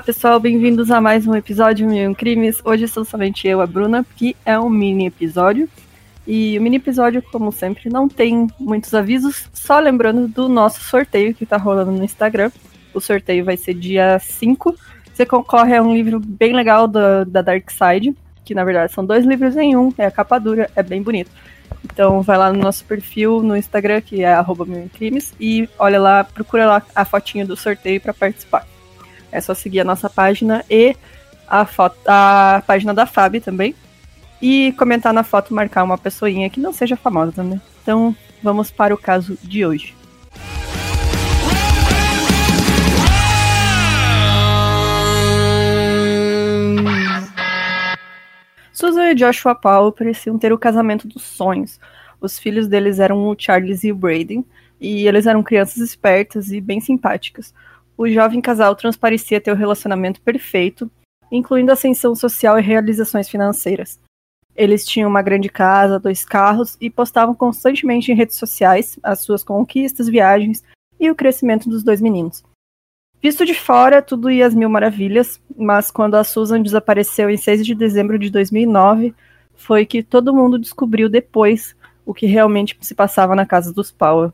Olá, pessoal, bem-vindos a mais um episódio Mil Crimes. Hoje sou somente eu, a Bruna, que é um mini episódio. E o mini episódio, como sempre, não tem muitos avisos, só lembrando do nosso sorteio que tá rolando no Instagram. O sorteio vai ser dia 5. Você concorre a um livro bem legal da, da Dark Side, que na verdade são dois livros em um, é a capa dura, é bem bonito. Então vai lá no nosso perfil no Instagram, que é arroba e olha lá, procura lá a fotinha do sorteio para participar. É só seguir a nossa página e a, foto, a página da Fábio também. E comentar na foto, marcar uma pessoinha que não seja famosa também. Então, vamos para o caso de hoje. Susan e Joshua Powell pareciam ter o casamento dos sonhos. Os filhos deles eram o Charles e o Braden, e eles eram crianças espertas e bem simpáticas o jovem casal transparecia ter o relacionamento perfeito, incluindo ascensão social e realizações financeiras. Eles tinham uma grande casa, dois carros e postavam constantemente em redes sociais as suas conquistas, viagens e o crescimento dos dois meninos. Visto de fora, tudo ia às mil maravilhas, mas quando a Susan desapareceu em 6 de dezembro de 2009, foi que todo mundo descobriu depois o que realmente se passava na casa dos Powell.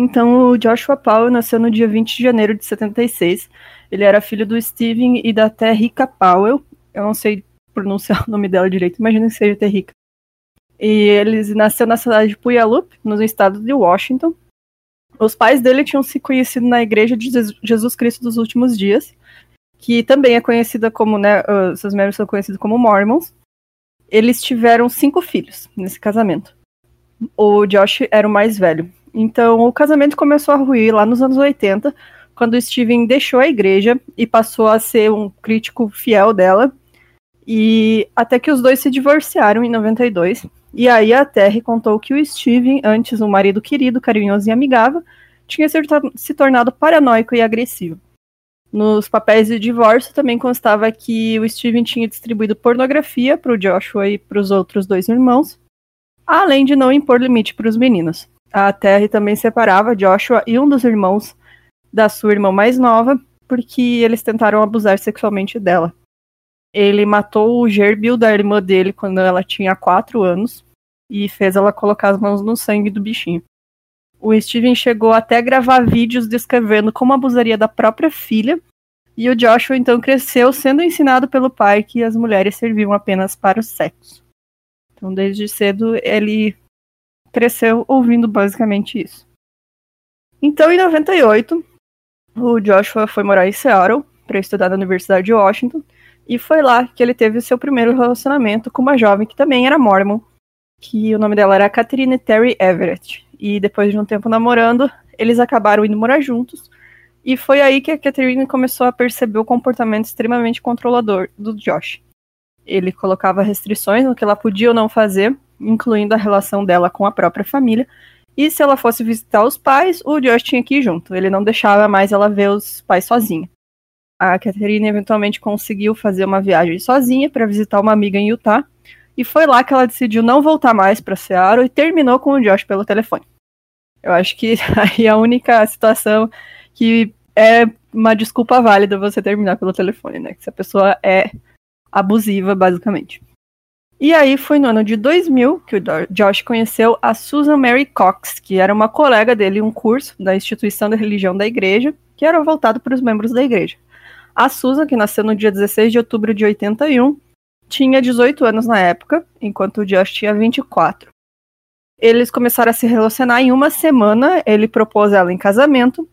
Então, o Joshua Powell nasceu no dia 20 de janeiro de 76. Ele era filho do Steven e da Terrica Powell. Eu não sei pronunciar o nome dela direito, imagino que seja Terrica. E ele nasceu na cidade de Puyallup, no estado de Washington. Os pais dele tinham se conhecido na Igreja de Jesus Cristo dos Últimos Dias, que também é conhecida como, né, seus membros são conhecidos como Mormons. Eles tiveram cinco filhos nesse casamento. O Josh era o mais velho. Então, o casamento começou a ruir lá nos anos 80, quando Steven deixou a igreja e passou a ser um crítico fiel dela. E até que os dois se divorciaram em 92. E aí a Terry contou que o Steven, antes um marido querido, carinhoso e amigável, tinha se tornado paranoico e agressivo. Nos papéis de divórcio também constava que o Steven tinha distribuído pornografia para o Joshua e para os outros dois irmãos, além de não impor limite para os meninos. A Terry também separava Joshua e um dos irmãos da sua irmã mais nova, porque eles tentaram abusar sexualmente dela. Ele matou o gerbil da irmã dele quando ela tinha 4 anos e fez ela colocar as mãos no sangue do bichinho. O Steven chegou até a gravar vídeos descrevendo como abusaria da própria filha, e o Joshua então cresceu sendo ensinado pelo pai que as mulheres serviam apenas para o sexo. Então, desde cedo, ele cresceu ouvindo basicamente isso. Então, em 98, o Joshua foi morar em Seattle para estudar na Universidade de Washington, e foi lá que ele teve seu primeiro relacionamento com uma jovem que também era mormon, que o nome dela era Catherine Terry Everett. E depois de um tempo namorando, eles acabaram indo morar juntos, e foi aí que a Catherine começou a perceber o comportamento extremamente controlador do Josh. Ele colocava restrições no que ela podia ou não fazer, incluindo a relação dela com a própria família. E se ela fosse visitar os pais, o Josh tinha que ir junto. Ele não deixava mais ela ver os pais sozinha. A Catherine eventualmente conseguiu fazer uma viagem sozinha para visitar uma amiga em Utah. E foi lá que ela decidiu não voltar mais para Seattle e terminou com o Josh pelo telefone. Eu acho que aí é a única situação que é uma desculpa válida você terminar pelo telefone, né? Que se a pessoa é abusiva, basicamente. E aí foi no ano de 2000 que o Josh conheceu a Susan Mary Cox, que era uma colega dele em um curso da instituição da religião da igreja, que era voltado para os membros da igreja. A Susan, que nasceu no dia 16 de outubro de 81, tinha 18 anos na época, enquanto o Josh tinha 24. Eles começaram a se relacionar em uma semana, ele propôs ela em casamento.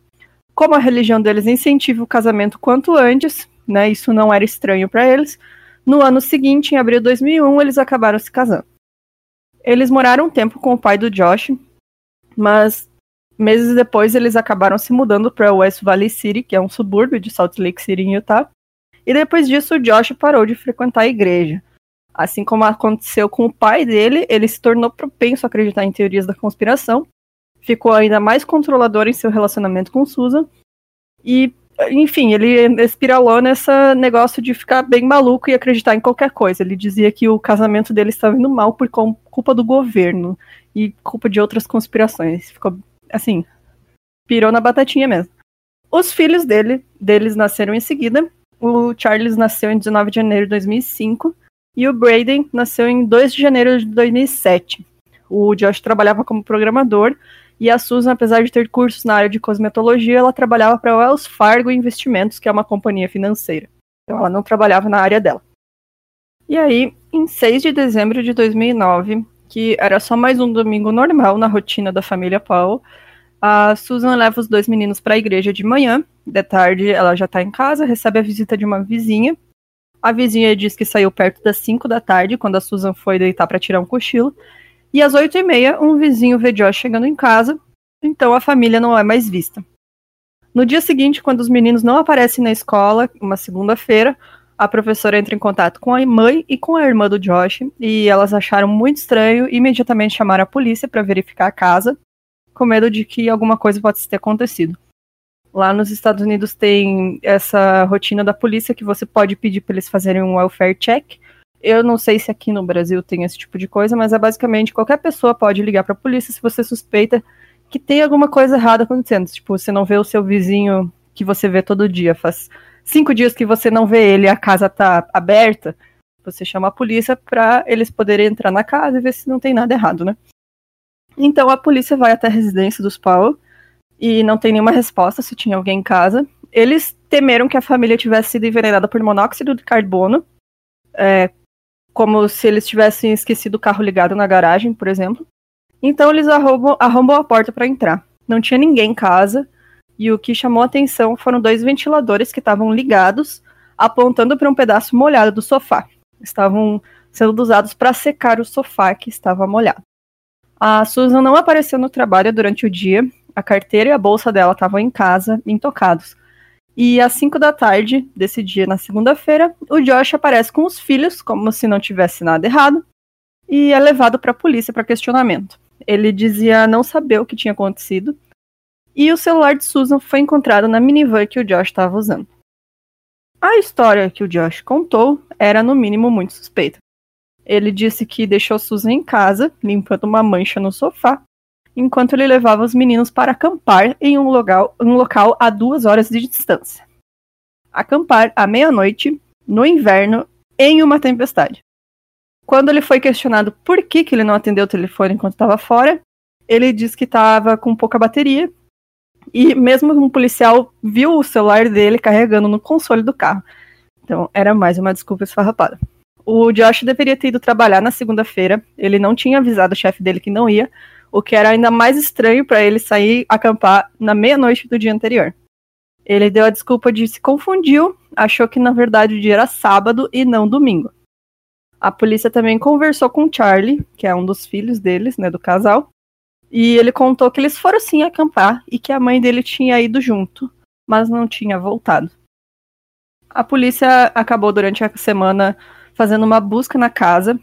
Como a religião deles incentiva o casamento quanto antes, né, isso não era estranho para eles, no ano seguinte, em abril de 2001, eles acabaram se casando. Eles moraram um tempo com o pai do Josh, mas meses depois eles acabaram se mudando para West Valley City, que é um subúrbio de Salt Lake City, em Utah. E depois disso, o Josh parou de frequentar a igreja. Assim como aconteceu com o pai dele, ele se tornou propenso a acreditar em teorias da conspiração, ficou ainda mais controlador em seu relacionamento com Susan e enfim, ele espiralou nesse negócio de ficar bem maluco e acreditar em qualquer coisa. Ele dizia que o casamento dele estava indo mal por culpa do governo e culpa de outras conspirações. Ficou, assim, pirou na batatinha mesmo. Os filhos dele, deles nasceram em seguida. O Charles nasceu em 19 de janeiro de 2005 e o Braden nasceu em 2 de janeiro de 2007. O Josh trabalhava como programador e a Susan, apesar de ter cursos na área de cosmetologia, ela trabalhava para a Wells Fargo Investimentos, que é uma companhia financeira. Então ela não trabalhava na área dela. E aí, em 6 de dezembro de 2009, que era só mais um domingo normal na rotina da família Paul, a Susan leva os dois meninos para a igreja de manhã. De tarde, ela já está em casa, recebe a visita de uma vizinha. A vizinha diz que saiu perto das 5 da tarde, quando a Susan foi deitar para tirar um cochilo. E às 8 e meia, um vizinho vê Josh chegando em casa, então a família não é mais vista. No dia seguinte, quando os meninos não aparecem na escola, uma segunda-feira, a professora entra em contato com a mãe e com a irmã do Josh, e elas acharam muito estranho e imediatamente chamaram a polícia para verificar a casa, com medo de que alguma coisa possa ter acontecido. Lá nos Estados Unidos tem essa rotina da polícia que você pode pedir para eles fazerem um welfare check. Eu não sei se aqui no Brasil tem esse tipo de coisa, mas é basicamente qualquer pessoa pode ligar para a polícia se você suspeita que tem alguma coisa errada acontecendo. Tipo, você não vê o seu vizinho que você vê todo dia, faz cinco dias que você não vê ele, a casa tá aberta, você chama a polícia para eles poderem entrar na casa e ver se não tem nada errado, né? Então a polícia vai até a residência dos Powell e não tem nenhuma resposta se tinha alguém em casa. Eles temeram que a família tivesse sido envenenada por monóxido de carbono, é, como se eles tivessem esquecido o carro ligado na garagem, por exemplo. Então eles arrombam, arrombam a porta para entrar. Não tinha ninguém em casa, e o que chamou atenção foram dois ventiladores que estavam ligados, apontando para um pedaço molhado do sofá. Estavam sendo usados para secar o sofá que estava molhado. A Susan não apareceu no trabalho durante o dia, a carteira e a bolsa dela estavam em casa, intocados. E às 5 da tarde desse dia, na segunda-feira, o Josh aparece com os filhos, como se não tivesse nada errado, e é levado para a polícia para questionamento. Ele dizia não saber o que tinha acontecido e o celular de Susan foi encontrado na minivan que o Josh estava usando. A história que o Josh contou era, no mínimo, muito suspeita. Ele disse que deixou Susan em casa, limpando uma mancha no sofá, enquanto ele levava os meninos para acampar em um local, um local a duas horas de distância. Acampar à meia-noite, no inverno, em uma tempestade. Quando ele foi questionado por que, que ele não atendeu o telefone enquanto estava fora, ele disse que estava com pouca bateria e mesmo um policial viu o celular dele carregando no console do carro. Então era mais uma desculpa esfarrapada. O Josh deveria ter ido trabalhar na segunda-feira. Ele não tinha avisado o chefe dele que não ia, o que era ainda mais estranho para ele sair acampar na meia-noite do dia anterior. Ele deu a desculpa de se confundiu, achou que na verdade o dia era sábado e não domingo. A polícia também conversou com Charlie, que é um dos filhos deles, né, do casal, e ele contou que eles foram sim acampar e que a mãe dele tinha ido junto, mas não tinha voltado. A polícia acabou durante a semana fazendo uma busca na casa.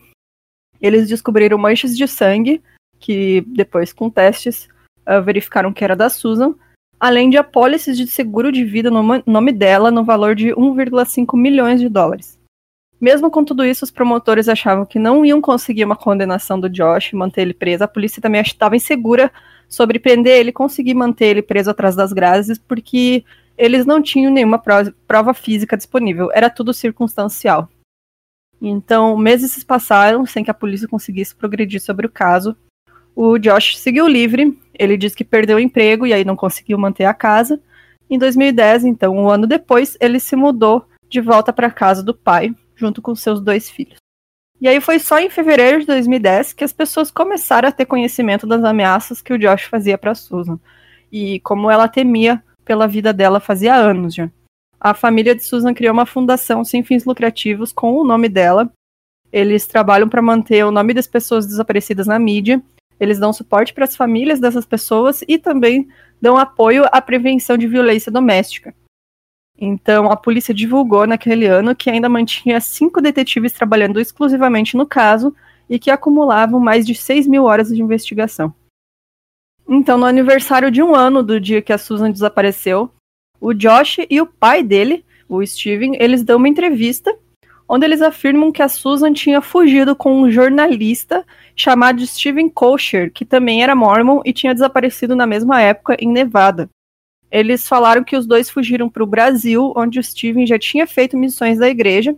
Eles descobriram manchas de sangue, que depois, com testes, uh, verificaram que era da Susan, além de apólices de seguro de vida no nome dela no valor de 1,5 milhões de dólares. Mesmo com tudo isso, os promotores achavam que não iam conseguir uma condenação do Josh, manter ele preso. A polícia também estava insegura sobre prender ele, conseguir manter ele preso atrás das grades, porque eles não tinham nenhuma prova física disponível. Era tudo circunstancial. Então, meses se passaram sem que a polícia conseguisse progredir sobre o caso. O Josh seguiu livre. Ele disse que perdeu o emprego e aí não conseguiu manter a casa. Em 2010, então, um ano depois, ele se mudou de volta para a casa do pai, junto com seus dois filhos. E aí foi só em fevereiro de 2010 que as pessoas começaram a ter conhecimento das ameaças que o Josh fazia para Susan e como ela temia pela vida dela fazia anos já. A família de Susan criou uma fundação sem fins lucrativos com o nome dela. Eles trabalham para manter o nome das pessoas desaparecidas na mídia. Eles dão suporte para as famílias dessas pessoas e também dão apoio à prevenção de violência doméstica. Então, a polícia divulgou naquele ano que ainda mantinha cinco detetives trabalhando exclusivamente no caso e que acumulavam mais de 6 mil horas de investigação. Então, no aniversário de um ano do dia que a Susan desapareceu, o Josh e o pai dele, o Steven, eles dão uma entrevista onde eles afirmam que a Susan tinha fugido com um jornalista chamado Steven Kosher, que também era mormon e tinha desaparecido na mesma época em Nevada. Eles falaram que os dois fugiram para o Brasil, onde o Steven já tinha feito missões da igreja,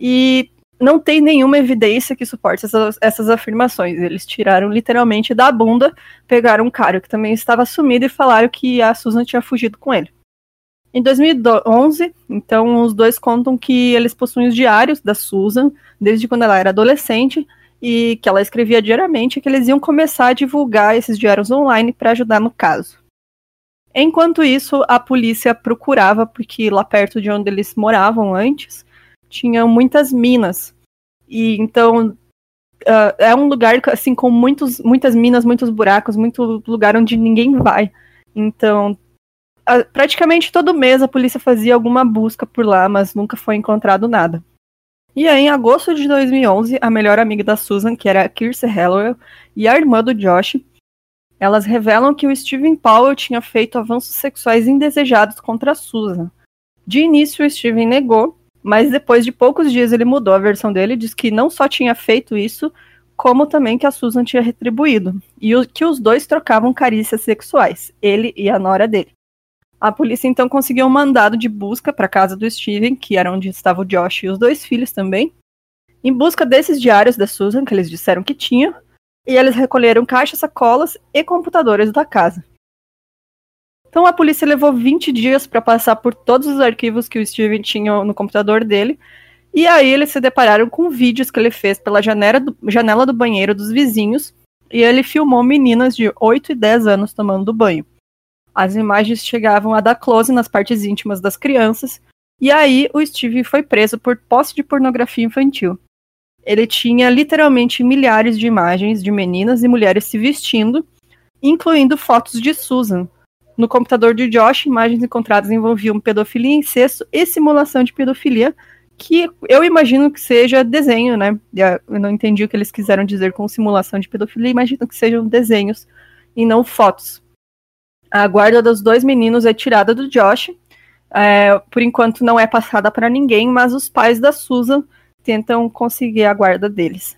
e não tem nenhuma evidência que suporte essas, essas, afirmações. Eles tiraram literalmente da bunda, pegaram um cara que também estava sumido e falaram que a Susan tinha fugido com ele. Em 2011, então, os dois contam que eles possuem os diários da Susan, desde quando ela era adolescente, e que ela escrevia diariamente, que eles iam começar a divulgar esses diários online para ajudar no caso. Enquanto isso, a polícia procurava, porque lá perto de onde eles moravam antes, tinham muitas minas. E então uh, é um lugar assim com muitos, muitas minas, muitos buracos, muito lugar onde ninguém vai. Então praticamente todo mês a polícia fazia alguma busca por lá, mas nunca foi encontrado nada. E aí, em agosto de 2011, a melhor amiga da Susan, que era a Kirsten Hallowell, e a irmã do Josh, elas revelam que o Steven Powell tinha feito avanços sexuais indesejados contra a Susan. De início, o Steven negou, mas depois de poucos dias ele mudou a versão dele, diz que não só tinha feito isso, como também que a Susan tinha retribuído, e que os dois trocavam carícias sexuais, ele e a nora dele. A polícia então conseguiu um mandado de busca para a casa do Steven, que era onde estava o Josh e os dois filhos também, em busca desses diários da Susan, que eles disseram que tinha, e eles recolheram caixas, sacolas e computadores da casa. Então a polícia levou 20 dias para passar por todos os arquivos que o Steven tinha no computador dele. E aí eles se depararam com vídeos que ele fez pela janela do, janela do banheiro dos vizinhos. E ele filmou meninas de 8 e 10 anos tomando banho. As imagens chegavam a dar close nas partes íntimas das crianças. E aí o Steve foi preso por posse de pornografia infantil. Ele tinha literalmente milhares de imagens de meninas e mulheres se vestindo, incluindo fotos de Susan, no computador de Josh, imagens encontradas envolviam pedofilia, incesto e simulação de pedofilia, que eu imagino que seja desenho, né? Eu não entendi o que eles quiseram dizer com simulação de pedofilia, imagino que sejam desenhos e não fotos. A guarda dos dois meninos é tirada do Josh. É, por enquanto não é passada para ninguém, mas os pais da Susan tentam conseguir a guarda deles.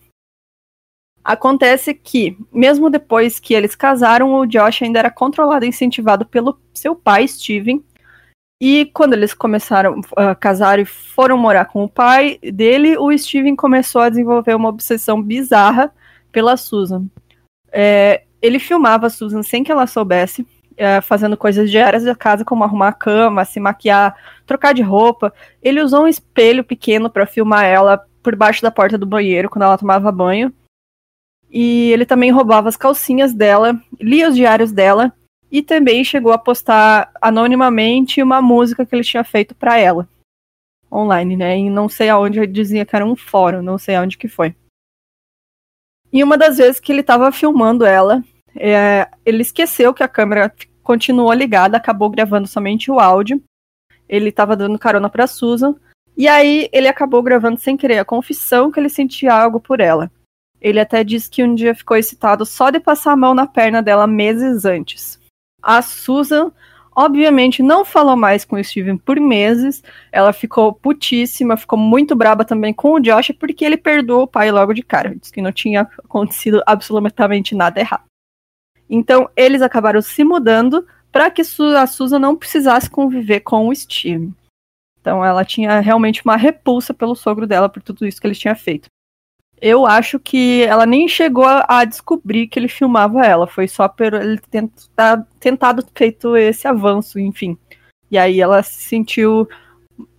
Acontece que, mesmo depois que eles casaram, o Josh ainda era controlado e incentivado pelo seu pai, Steven. E quando eles começaram a casar e foram morar com o pai dele, o Steven começou a desenvolver uma obsessão bizarra pela Susan. É, ele filmava a Susan sem que ela soubesse, é, fazendo coisas diárias da casa, como arrumar a cama, se maquiar, trocar de roupa. Ele usou um espelho pequeno para filmar ela por baixo da porta do banheiro quando ela tomava banho. E ele também roubava as calcinhas dela, lia os diários dela e também chegou a postar anonimamente uma música que ele tinha feito para ela online, né? E não sei aonde ele dizia que era um fórum, não sei aonde que foi. E uma das vezes que ele estava filmando ela, é, ele esqueceu que a câmera continuou ligada, acabou gravando somente o áudio. Ele estava dando carona para Susan. E aí ele acabou gravando sem querer a confissão que ele sentia algo por ela. Ele até disse que um dia ficou excitado só de passar a mão na perna dela meses antes. A Susan, obviamente, não falou mais com o Steven por meses. Ela ficou putíssima, ficou muito braba também com o Josh, porque ele perdoou o pai logo de cara. Disse que não tinha acontecido absolutamente nada errado. Então, eles acabaram se mudando para que a Susan não precisasse conviver com o Steven. Então, ela tinha realmente uma repulsa pelo sogro dela por tudo isso que ele tinha feito eu acho que ela nem chegou a, descobrir que ele filmava ela. Foi só por ele tentar, tentado feito esse avanço, enfim. E aí ela se sentiu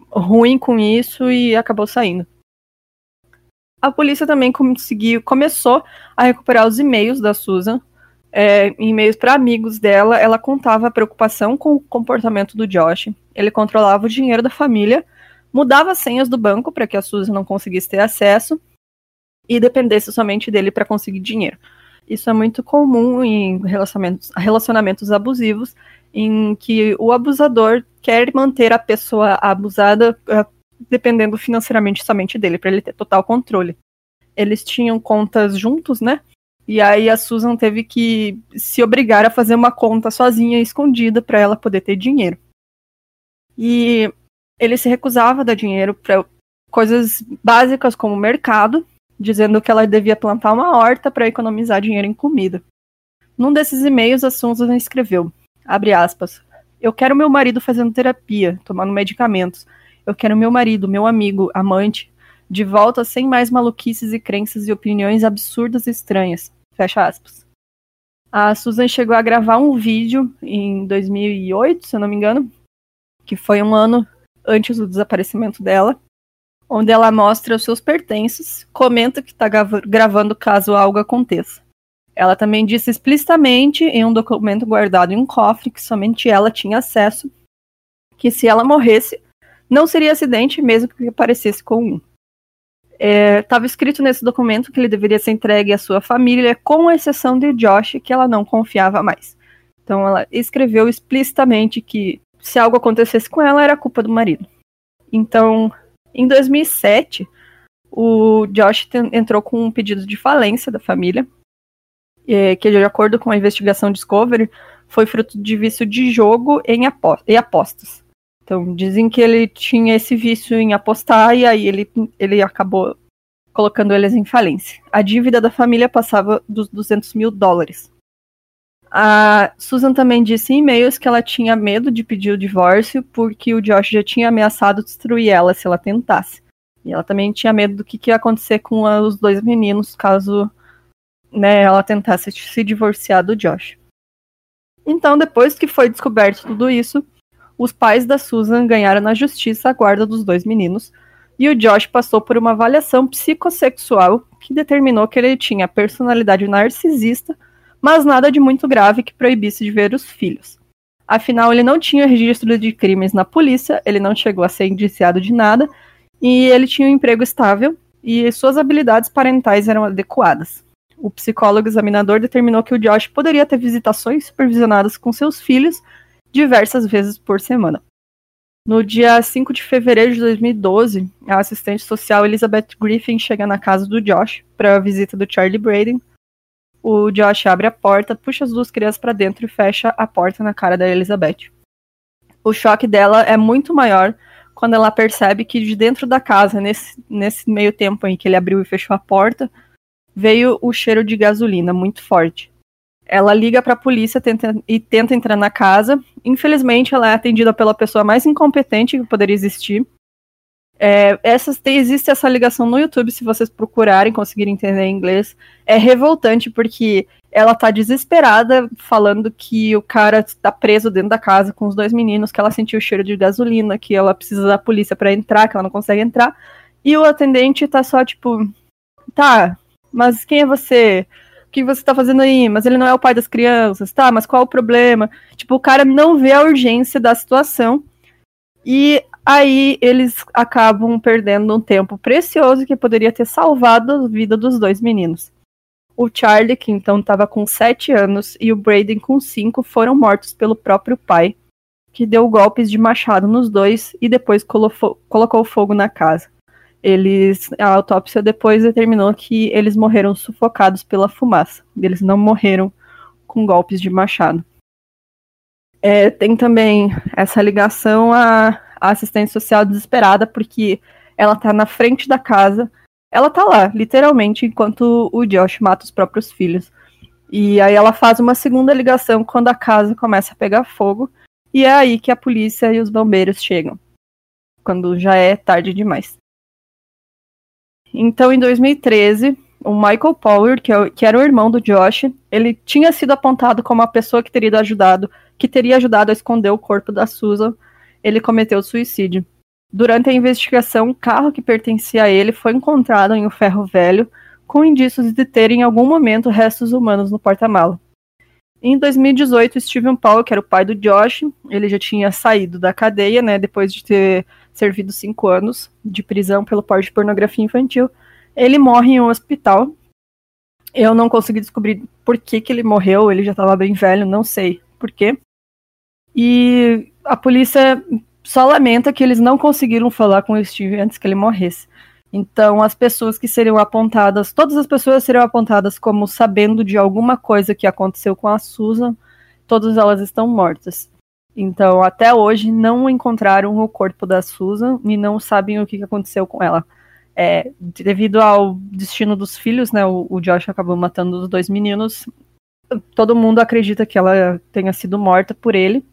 ruim com isso e acabou saindo. A polícia também conseguiu, começou a recuperar os e-mails da Susan, é, e-mails para amigos dela. Ela contava a preocupação com o comportamento do Josh. Ele controlava o dinheiro da família, mudava as senhas do banco para que a Susan não conseguisse ter acesso e dependesse somente dele para conseguir dinheiro. Isso é muito comum em relacionamentos, relacionamentos abusivos, em que o abusador quer manter a pessoa abusada uh, dependendo financeiramente somente dele, para ele ter total controle. Eles tinham contas juntos, né? E aí a Susan teve que se obrigar a fazer uma conta sozinha, escondida, para ela poder ter dinheiro. E ele se recusava a dar dinheiro para coisas básicas como mercado, dizendo que ela devia plantar uma horta para economizar dinheiro em comida. Num desses e-mails, a Susan escreveu, aspas, Eu quero meu marido fazendo terapia, tomando medicamentos. Eu quero meu marido, meu amigo, amante, de volta sem mais maluquices e crenças e opiniões absurdas e estranhas. Fecha aspas. A Susan chegou a gravar um vídeo em 2008, se eu não me engano, que foi um ano antes do desaparecimento dela, onde ela mostra os seus pertences, comenta que está gravando caso algo aconteça. Ela também disse explicitamente em um documento guardado em um cofre que somente ela tinha acesso, que se ela morresse, não seria acidente, mesmo que aparecesse com um. Estava é, escrito nesse documento que ele deveria ser entregue à sua família, com exceção de Josh, que ela não confiava mais. Então ela escreveu explicitamente que se algo acontecesse com ela, era culpa do marido. Então, em 2007, o Josh entrou com um pedido de falência da família, é, que, de acordo com a investigação Discovery, foi fruto de vício de jogo em apostas. Então, dizem que ele tinha esse vício em apostar e aí ele, ele acabou colocando eles em falência. A dívida da família passava dos 200 mil dólares. A Susan também disse em e-mails que ela tinha medo de pedir o divórcio porque o Josh já tinha ameaçado destruir ela se ela tentasse. E ela também tinha medo do que, que ia acontecer com a, os dois meninos caso né, ela tentasse se divorciar do Josh. Então, depois que foi descoberto tudo isso, os pais da Susan ganharam na justiça a guarda dos dois meninos e o Josh passou por uma avaliação psicossexual que determinou que ele tinha personalidade narcisista mas nada de muito grave que proibisse de ver os filhos. Afinal, ele não tinha registro de crimes na polícia, ele não chegou a ser indiciado de nada, e ele tinha um emprego estável e suas habilidades parentais eram adequadas. O psicólogo examinador determinou que o Josh poderia ter visitações supervisionadas com seus filhos diversas vezes por semana. No dia 5 de fevereiro de 2012, a assistente social Elizabeth Griffin chega na casa do Josh para a visita do Charlie Braden o Josh abre a porta, puxa as duas crianças para dentro e fecha a porta na cara da Elizabeth. O choque dela é muito maior quando ela percebe que de dentro da casa, nesse, nesse meio tempo em que ele abriu e fechou a porta, veio o cheiro de gasolina muito forte. Ela liga para a polícia tenta, e tenta entrar na casa. Infelizmente, ela é atendida pela pessoa mais incompetente que poderia existir, é, essas, existe essa ligação no YouTube, se vocês procurarem, conseguirem entender inglês. É revoltante porque ela tá desesperada, falando que o cara tá preso dentro da casa com os dois meninos, que ela sentiu o cheiro de gasolina, que ela precisa da polícia para entrar, que ela não consegue entrar. E o atendente tá só tipo, tá, mas quem é você? Que você tá fazendo aí? Mas ele não é o pai das crianças, tá? Mas qual o problema? Tipo, o cara não vê a urgência da situação. E Aí eles acabam perdendo um tempo precioso que poderia ter salvado a vida dos dois meninos. O Charlie, que então estava com 7 anos, e o Braden com 5 foram mortos pelo próprio pai, que deu golpes de machado nos dois e depois colocou fogo na casa. Eles, a autópsia depois determinou que eles morreram sufocados pela fumaça. Eles não morreram com golpes de machado. É, tem também essa ligação a a assistente social desesperada porque ela tá na frente da casa. Ela tá lá, literalmente, enquanto o Josh mata os próprios filhos. E aí ela faz uma segunda ligação quando a casa começa a pegar fogo. E é aí que a polícia e os bombeiros chegam. Quando já é tarde demais. Então, em 2013, o Michael Power, que, é, que era o irmão do Josh, ele tinha sido apontado como a pessoa que teria ajudado, que teria ajudado a esconder o corpo da Susan ele cometeu suicídio. Durante a investigação, o carro que pertencia a ele foi encontrado em um ferro velho, com indícios de ter em algum momento restos humanos no porta-mala. Em 2018, Steven Paul, que era o pai do Josh, ele já tinha saído da cadeia, né, depois de ter servido cinco anos de prisão pelo porte de pornografia infantil. Ele morre em um hospital. Eu não consegui descobrir por que, que ele morreu, ele já estava bem velho, não sei por quê. E a polícia só lamenta que eles não conseguiram falar com o Steve antes que ele morresse. Então, as pessoas que seriam apontadas, todas as pessoas seriam apontadas como sabendo de alguma coisa que aconteceu com a Susan, todas elas estão mortas. Então, até hoje, não encontraram o corpo da Susan e não sabem o que aconteceu com ela. É, devido ao destino dos filhos, né, o, o Josh acabou matando os dois meninos. Todo mundo acredita que ela tenha sido morta por ele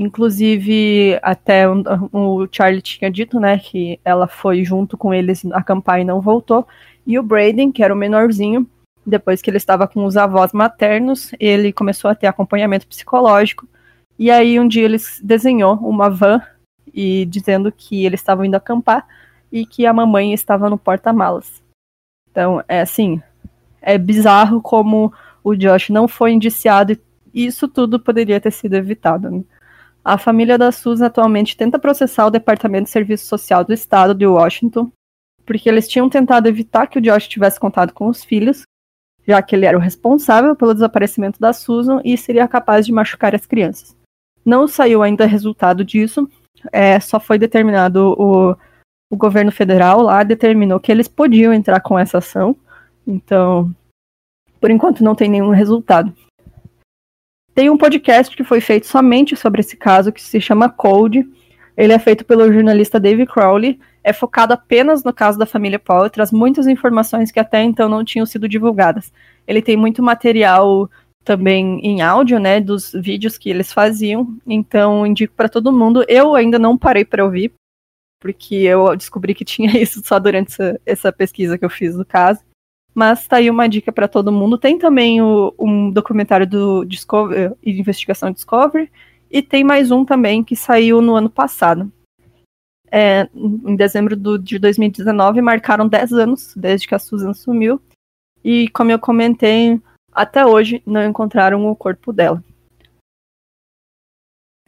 Inclusive, até o, o Charlie tinha dito, né, que ela foi junto com eles acampar e não voltou. E o Braden, que era o menorzinho, depois que ele estava com os avós maternos, ele começou a ter acompanhamento psicológico. E aí um dia ele desenhou uma van e dizendo que eles estavam indo acampar e que a mamãe estava no porta-malas. Então, é assim, é bizarro como o Josh não foi indiciado e isso tudo poderia ter sido evitado. Né? A família da Susan atualmente tenta processar o Departamento de Serviço Social do Estado de Washington, porque eles tinham tentado evitar que o Josh tivesse contato com os filhos, já que ele era o responsável pelo desaparecimento da Susan e seria capaz de machucar as crianças. Não saiu ainda resultado disso, é, só foi determinado o, o governo federal lá determinou que eles podiam entrar com essa ação, então por enquanto não tem nenhum resultado. Tem um podcast que foi feito somente sobre esse caso, que se chama Code. Ele é feito pelo jornalista Dave Crowley. É focado apenas no caso da família Paul e traz muitas informações que até então não tinham sido divulgadas. Ele tem muito material também em áudio, né, dos vídeos que eles faziam. Então, indico para todo mundo. Eu ainda não parei para ouvir, porque eu descobri que tinha isso só durante essa, essa pesquisa que eu fiz do caso. Mas tá aí uma dica para todo mundo. Tem também o, um documentário do Discovery, Investigação Discovery, e tem mais um também que saiu no ano passado. É, em dezembro do, de 2019, marcaram 10 anos desde que a Susan sumiu. E como eu comentei, até hoje não encontraram o corpo dela.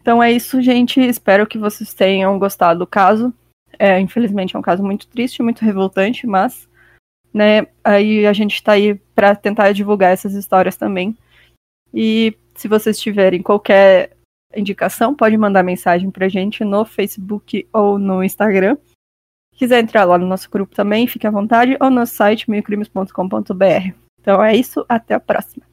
Então é isso, gente. Espero que vocês tenham gostado do caso. É, infelizmente é um caso muito triste, muito revoltante, mas né? Aí a gente está aí para tentar divulgar essas histórias também. E se vocês tiverem qualquer indicação, pode mandar mensagem para a gente no Facebook ou no Instagram. Se quiser entrar lá no nosso grupo também, fique à vontade, ou no site meiocrimes.com.br. Então é isso, até a próxima.